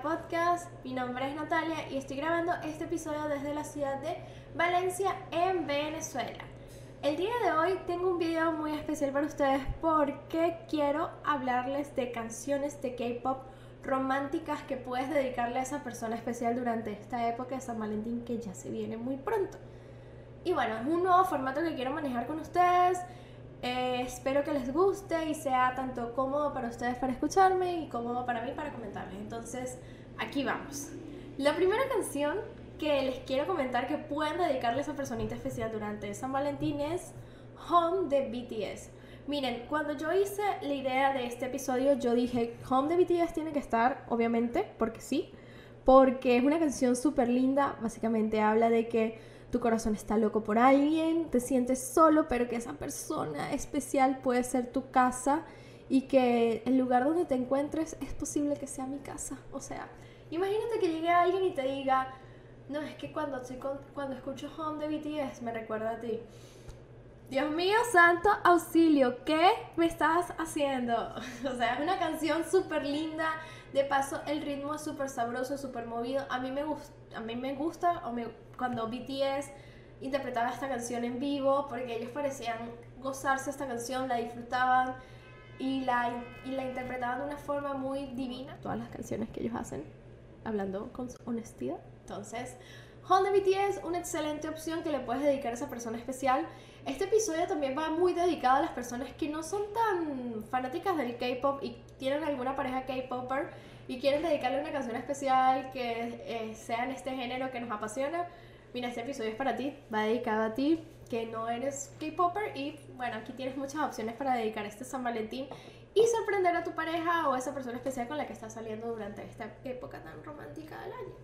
Podcast. Mi nombre es Natalia y estoy grabando este episodio desde la ciudad de Valencia, en Venezuela. El día de hoy tengo un video muy especial para ustedes porque quiero hablarles de canciones de K-pop románticas que puedes dedicarle a esa persona especial durante esta época de San Valentín que ya se viene muy pronto. Y bueno, es un nuevo formato que quiero manejar con ustedes. Eh, espero que les guste y sea tanto cómodo para ustedes para escucharme y cómodo para mí para comentarles. Entonces, aquí vamos. La primera canción que les quiero comentar que pueden dedicarle a esa personita especial durante San Valentín es Home de BTS. Miren, cuando yo hice la idea de este episodio, yo dije, Home de BTS tiene que estar, obviamente, porque sí, porque es una canción súper linda, básicamente habla de que tu corazón está loco por alguien, te sientes solo, pero que esa persona especial puede ser tu casa y que el lugar donde te encuentres es posible que sea mi casa. O sea, imagínate que llegue alguien y te diga, no, es que cuando, estoy cuando escucho Home de BTS me recuerda a ti. Dios mío, santo auxilio, ¿qué me estás haciendo? O sea, es una canción súper linda. De paso, el ritmo es súper sabroso, súper movido. A mí me, gusta a mí me gusta o me cuando BTS interpretaba esta canción en vivo, porque ellos parecían gozarse esta canción, la disfrutaban y la, y la interpretaban de una forma muy divina. Todas las canciones que ellos hacen, hablando con honestidad. Entonces, Honda BTS, una excelente opción que le puedes dedicar a esa persona especial. Este episodio también va muy dedicado a las personas que no son tan fanáticas del K-pop y tienen alguna pareja K-popper y quieren dedicarle una canción especial que eh, sea en este género que nos apasiona mira, este episodio es para ti, va dedicado a ti, que no eres K-Popper y bueno, aquí tienes muchas opciones para dedicar este San Valentín y sorprender a tu pareja o a esa persona especial con la que estás saliendo durante esta época tan romántica del año.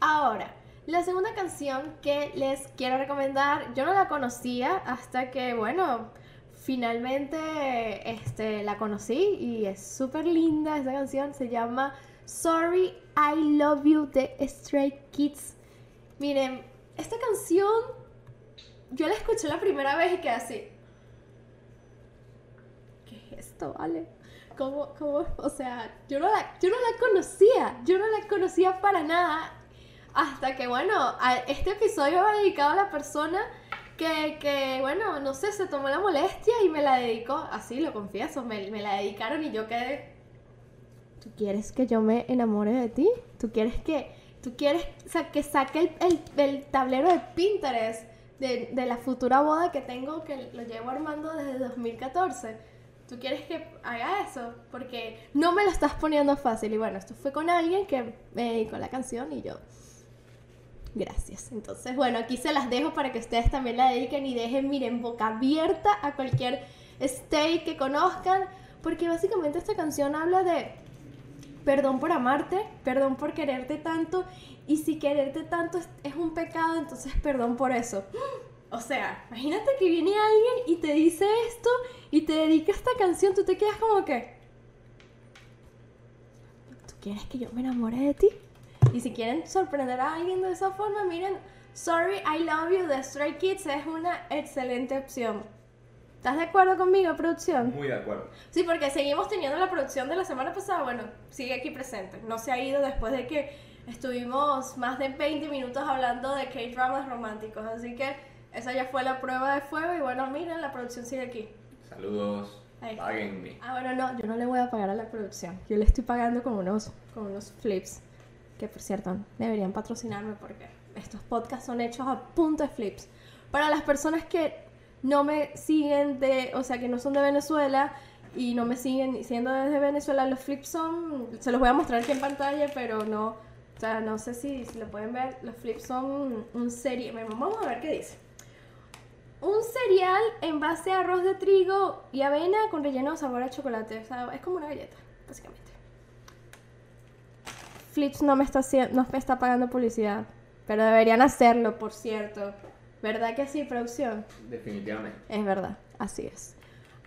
Ahora, la segunda canción que les quiero recomendar, yo no la conocía hasta que, bueno, finalmente este, la conocí y es súper linda esa canción, se llama Sorry I Love You de Stray Kids. Miren, esta canción, yo la escuché la primera vez y quedé así. ¿Qué es esto, vale? ¿Cómo, cómo? O sea, yo no, la, yo no la conocía, yo no la conocía para nada. Hasta que, bueno, este episodio va dedicado a la persona que, que, bueno, no sé, se tomó la molestia y me la dedicó, así lo confieso, me, me la dedicaron y yo quedé... ¿Tú quieres que yo me enamore de ti? ¿Tú quieres que tú quieres que saque el, tablero de Pinterest de, la futura boda que tengo, que lo llevo armando desde 2014. Tú quieres que haga eso, porque no me lo estás poniendo fácil. Y bueno, esto fue con alguien que me dedicó la canción y yo. Gracias. Entonces, bueno, aquí se las dejo para que ustedes también la dediquen y dejen, miren, boca abierta a cualquier stay que conozcan, porque básicamente esta canción habla de perdón por amarte, perdón por quererte tanto, y si quererte tanto es, un pecado, entonces perdón por eso. O sea, imagínate que viene alguien y te dice esto y te dedica esta canción, tú te quedas como que... ¿Tú quieres que yo me enamore de ti? Y si quieren sorprender a alguien de esa forma, miren, Sorry I Love You de Stray Kids es una excelente opción. ¿Estás de acuerdo conmigo, producción? Muy de acuerdo. Sí, porque seguimos teniendo la producción de la semana pasada. Bueno, sigue aquí presente. No se ha ido después de que estuvimos más de 20 minutos hablando de K-dramas románticos. Así que esa ya fue la prueba de fuego. Y bueno, miren, la producción sigue aquí. Saludos. Páguenme. Ah, bueno, no, yo no le voy a pagar a la producción. Yo le estoy pagando con unos, con unos flips. Que por cierto, deberían patrocinarme porque estos podcasts son hechos a punto de flips. Para las personas que no me siguen de, o sea, que no son de Venezuela y no me siguen siendo desde Venezuela, los flips son, se los voy a mostrar aquí en pantalla, pero no, o sea, no sé si, lo pueden ver, los flips son un cereal, vamos a ver qué dice. Un cereal en base a arroz de trigo y avena con relleno de sabor a chocolate, o sea, es como una galleta, básicamente. Flips no me está, no me está pagando publicidad, pero deberían hacerlo, por cierto. ¿Verdad que sí, producción? Definitivamente. Es verdad, así es.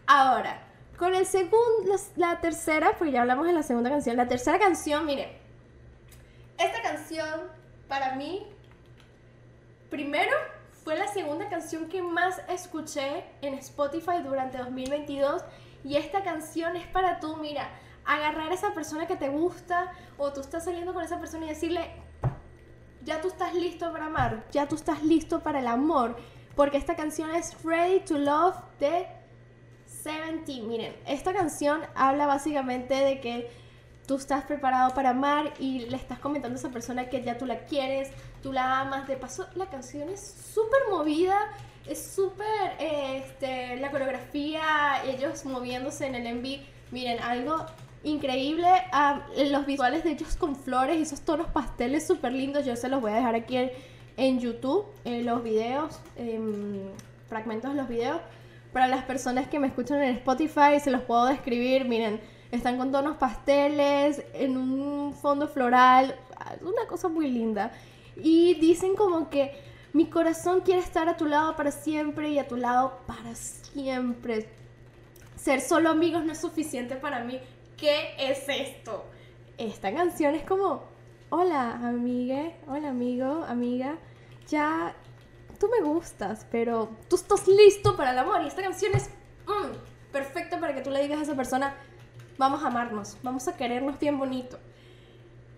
Ahora, con el segundo, la, tercera, porque ya hablamos de la segunda canción, la tercera canción, mire, esta canción para mí, primero, fue la segunda canción que más escuché en Spotify durante 2022 y esta canción es para tú, mira, agarrar a esa persona que te gusta o tú estás saliendo con esa persona y decirle, ya tú estás listo para amar, ya tú estás listo para el amor, porque esta canción es Ready to Love de Seventeen. Miren, esta canción habla básicamente de que tú estás preparado para amar y le estás comentando a esa persona que ya tú la quieres, tú la amas. De paso, la canción es súper movida, es súper, este, la coreografía, ellos moviéndose en el MV. Miren, algo increíble. los visuales de ellos con flores esos tonos pasteles súper lindos. Yo se los voy a dejar aquí en, YouTube, en los videos, fragmentos de los videos. Para las personas que me escuchan en Spotify, se los puedo describir. Miren, están con tonos pasteles, en un fondo floral. Una cosa muy linda. Y dicen como que mi corazón quiere estar a tu lado para siempre y a tu lado para siempre. Ser solo amigos no es suficiente para mí. ¿Qué es esto? Esta canción es como, hola amiga, hola amigo, amiga, ya tú me gustas, pero tú estás listo para el amor y esta canción es mm, perfecta para que tú le digas a esa persona, vamos a amarnos, vamos a querernos bien bonito.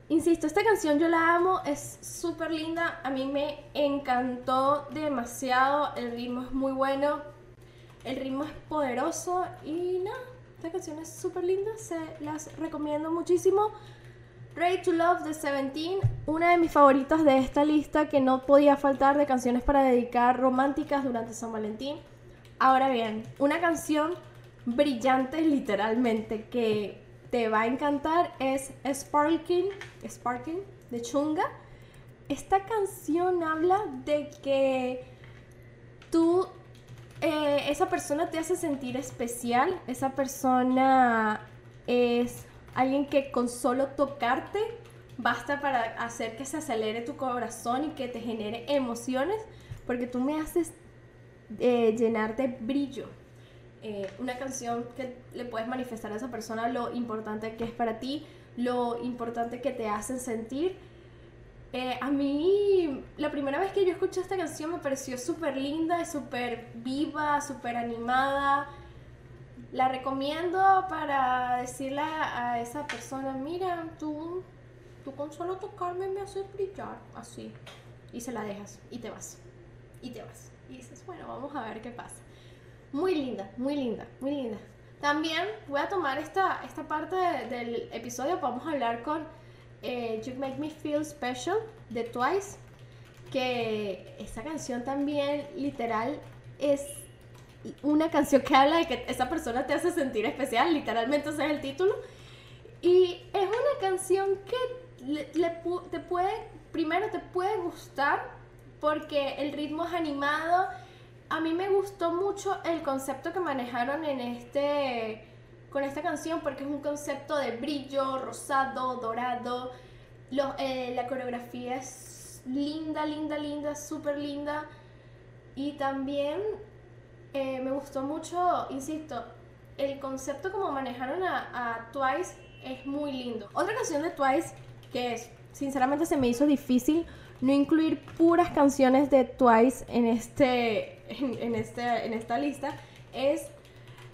Insisto, esta canción yo la amo, es súper linda, a mí me encantó demasiado, el ritmo es muy bueno, el ritmo es poderoso y no, esta canción es súper linda, se las recomiendo muchísimo. Ready to Love de Seventeen, una de mis favoritas de esta lista que no podía faltar de canciones para dedicar románticas durante San Valentín. Ahora bien, una canción brillante literalmente que te va a encantar es Sparking, Sparking de Chunga. Esta canción habla de que tú eh, esa persona te hace sentir especial, esa persona es alguien que con solo tocarte basta para hacer que se acelere tu corazón y que te genere emociones, porque tú me haces eh, llenar de brillo. Eh, una canción que le puedes manifestar a esa persona lo importante que es para ti, lo importante que te hacen sentir eh, a mí, la primera vez que yo escuché esta canción me pareció súper linda, súper viva, súper animada. La recomiendo para decirle a esa persona, mira, tú, tú con solo tocarme me haces brillar, así. Y se la dejas y te vas. Y te vas. Y dices, bueno, vamos a ver qué pasa. Muy linda, muy linda, muy linda. También voy a tomar esta, esta parte del episodio, vamos a hablar con eh, You Make Me Feel Special de Twice, que esa canción también literal es una canción que habla de que esa persona te hace sentir especial, literalmente ese es el título. Y es una canción que te puede, primero te puede gustar porque el ritmo es animado. A mí me gustó mucho el concepto que manejaron en este con esta canción porque es un concepto de brillo, rosado, dorado. Eh, la coreografía es linda, linda, linda, súper linda. Y también eh, me gustó mucho, insisto, el concepto como manejaron a, a, Twice es muy lindo. Otra canción de Twice que sinceramente se me hizo difícil no incluir puras canciones de Twice en, este, en, este, en esta lista es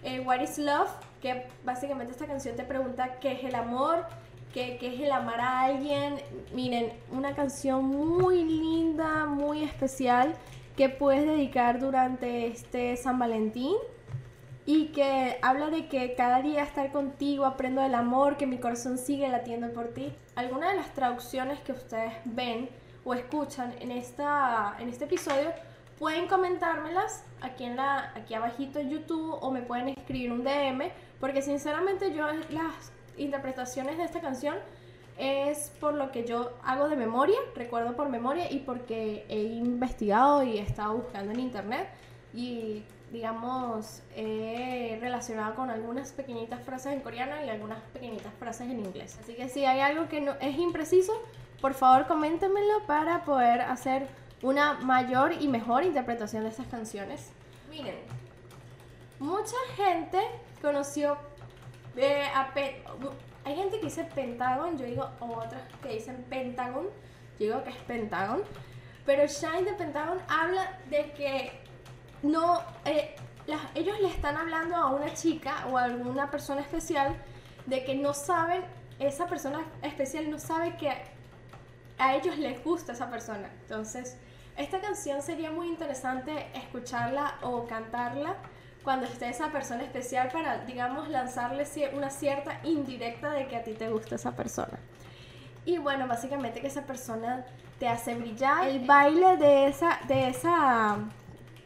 eh, What is Love que básicamente esta canción te pregunta qué es el amor, qué, qué es el amar a alguien. Miren, una canción muy linda, muy especial que puedes dedicar durante este San Valentín y que habla de que cada día estar contigo aprendo del amor, que mi corazón sigue latiendo por ti. Algunas de las traducciones que ustedes ven o escuchan en, esta, en este episodio pueden comentármelas aquí en la aquí abajito en YouTube o me pueden escribir un DM porque sinceramente yo las interpretaciones de esta canción es por lo que yo hago de memoria, recuerdo por memoria y porque he investigado y he estado buscando en internet y digamos he relacionado con algunas pequeñitas frases en coreano y algunas pequeñitas frases en inglés. Así que si hay algo que no es impreciso, por favor coméntenmelo para poder hacer una mayor y mejor interpretación de estas canciones. Miren, mucha gente conoció eh, a hay gente que dice Pentagon, yo digo otras que dicen Pentagon, yo digo que es Pentagon, pero Shine de Pentagon habla de que no, eh, ellos le están hablando a una chica o a alguna persona especial de que no saben, esa persona especial no sabe que a ellos les gusta esa persona. Entonces, esta canción sería muy interesante escucharla o cantarla cuando esté esa persona especial para, digamos, lanzarle una cierta indirecta de que a ti te gusta esa persona. Y bueno, básicamente que esa persona te hace brillar. El baile de esa, de esa,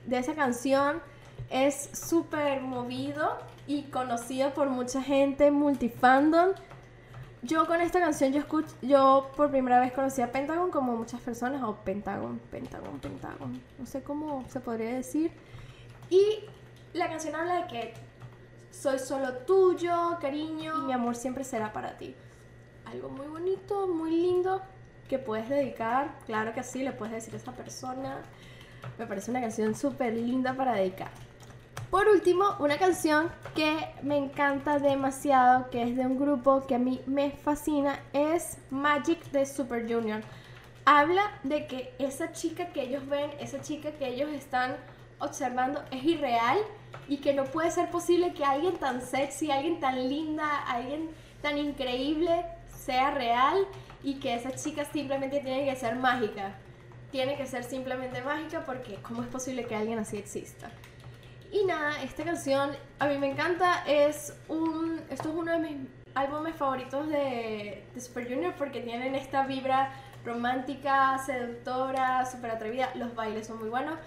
de esa canción es súper movido y conocido por mucha gente, multifandom. Yo con esta canción yo escucho, yo por primera vez conocí a Pentagon como muchas personas, o Pentagon, Pentagon, Pentagon, no sé cómo se podría decir. Y la canción habla de que soy solo tuyo, cariño, y mi amor siempre será para ti. Algo muy bonito, muy lindo, que puedes dedicar, claro que sí, le puedes decir a esa persona. Me parece una canción súper linda para dedicar. Por último, una canción que me encanta demasiado, que es de un grupo que a mí me fascina, es Magic de Super Junior. Habla de que esa chica que ellos ven, esa chica que ellos están observando es irreal y que no puede ser posible que alguien tan sexy, alguien tan linda, alguien tan increíble sea real y que esa chica simplemente tiene que ser mágica. Tiene que ser simplemente mágica porque ¿cómo es posible que alguien así exista? Y nada, esta canción a mí me encanta. Es un, esto es uno de mis álbumes favoritos de, de Super Junior porque tienen esta vibra romántica, seductora, súper atrevida. Los bailes son muy buenos.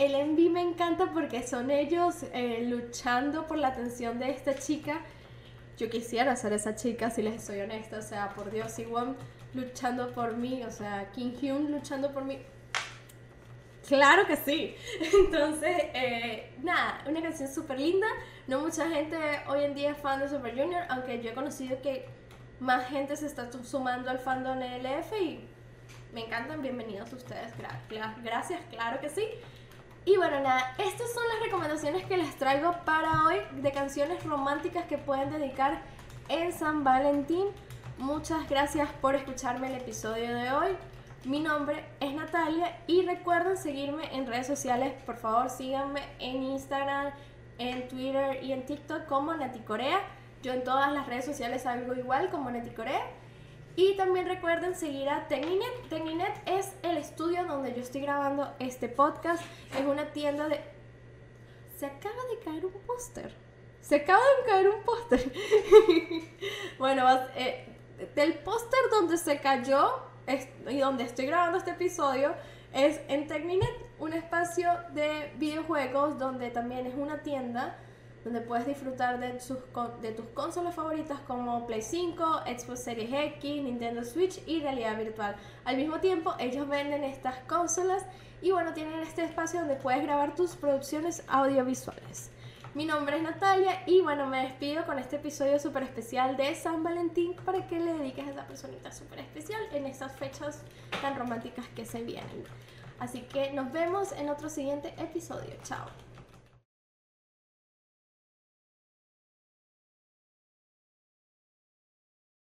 El envy me encanta porque son ellos eh, luchando por la atención de esta chica. Yo quisiera ser esa chica, si les soy honesta. O sea, por Dios, Iwon luchando por mí. O sea, Kim Hyun luchando por mí. Claro que sí. Entonces, eh, nada, una canción súper linda. No mucha gente hoy en día es fan de Super Junior, aunque yo he conocido que más gente se está sumando al fandom LF y me encantan. Bienvenidos ustedes. gracias, claro que sí. Y bueno, nada, estas son las recomendaciones que les traigo para hoy de canciones románticas que pueden dedicar en San Valentín. Muchas gracias por escucharme el episodio de hoy. Mi nombre es Natalia y recuerden seguirme en redes sociales. Por favor, síganme en Instagram, en Twitter y en TikTok como Corea. Yo en todas las redes sociales salgo igual como Corea. Y también recuerden seguir a Tecninet. Tecninet es el estudio donde yo estoy grabando este podcast. Es una tienda de... Se acaba de caer un póster. Se acaba de caer un póster. bueno, eh, del póster donde se cayó y donde estoy grabando este episodio es en Techninet, un espacio de videojuegos donde también es una tienda donde puedes disfrutar de, sus, de tus consolas favoritas como Play 5, Xbox Series X, Nintendo Switch y realidad virtual. Al mismo tiempo, ellos venden estas consolas y bueno, tienen este espacio donde puedes grabar tus producciones audiovisuales. Mi nombre es Natalia y bueno, me despido con este episodio súper especial de San Valentín para que le dediques a esa personita súper especial en estas fechas tan románticas que se vienen. Así que nos vemos en otro siguiente episodio. Chao.